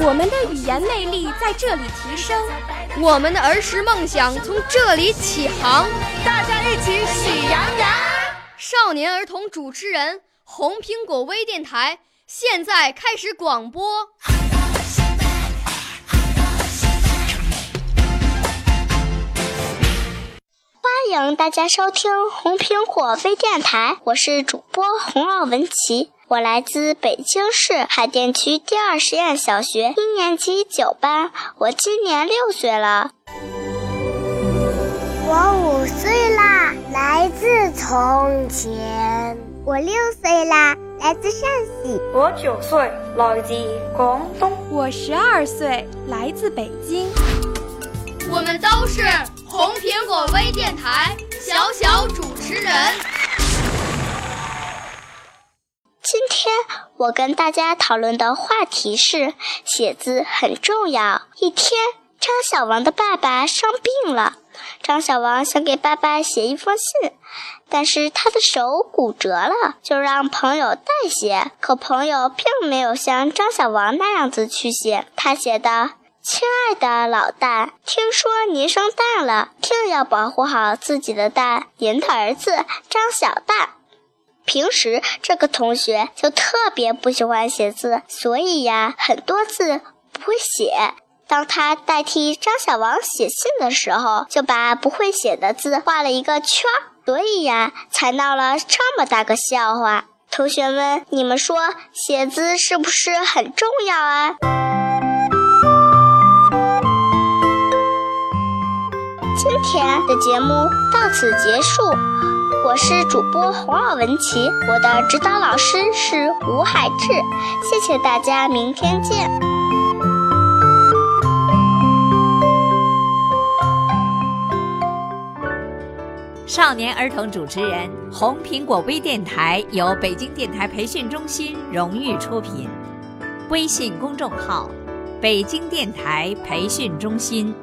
我们的语言魅力在这里提升，我们的儿时梦想从这里起航。大家一起喜羊羊。少年儿童主持人，红苹果微电台。现在开始广播，欢迎大家收听红苹果微电台，我是主播洪奥文琪，我来自北京市海淀区第二实验小学一年级九班，我今年六岁了。我五岁啦，来自从前。我六岁啦，来自陕西。我九岁，来自广东。我十二岁，来自北京。我们都是红苹果微电台小小主持人。天我跟大家讨论的话题是：写字很重要。一天，张小王的爸爸生病了。张小王想给爸爸写一封信，但是他的手骨折了，就让朋友代写。可朋友并没有像张小王那样子去写，他写的：“亲爱的老蛋，听说您生蛋了，一定要保护好自己的蛋。您的儿子张小蛋。”平时这个同学就特别不喜欢写字，所以呀，很多字不会写。当他代替张小王写信的时候，就把不会写的字画了一个圈儿，所以呀，才闹了这么大个笑话。同学们，你们说写字是不是很重要啊？今天的节目到此结束，我是主播洪尔文琪，我的指导老师是吴海志，谢谢大家，明天见。少年儿童主持人，红苹果微电台由北京电台培训中心荣誉出品，微信公众号：北京电台培训中心。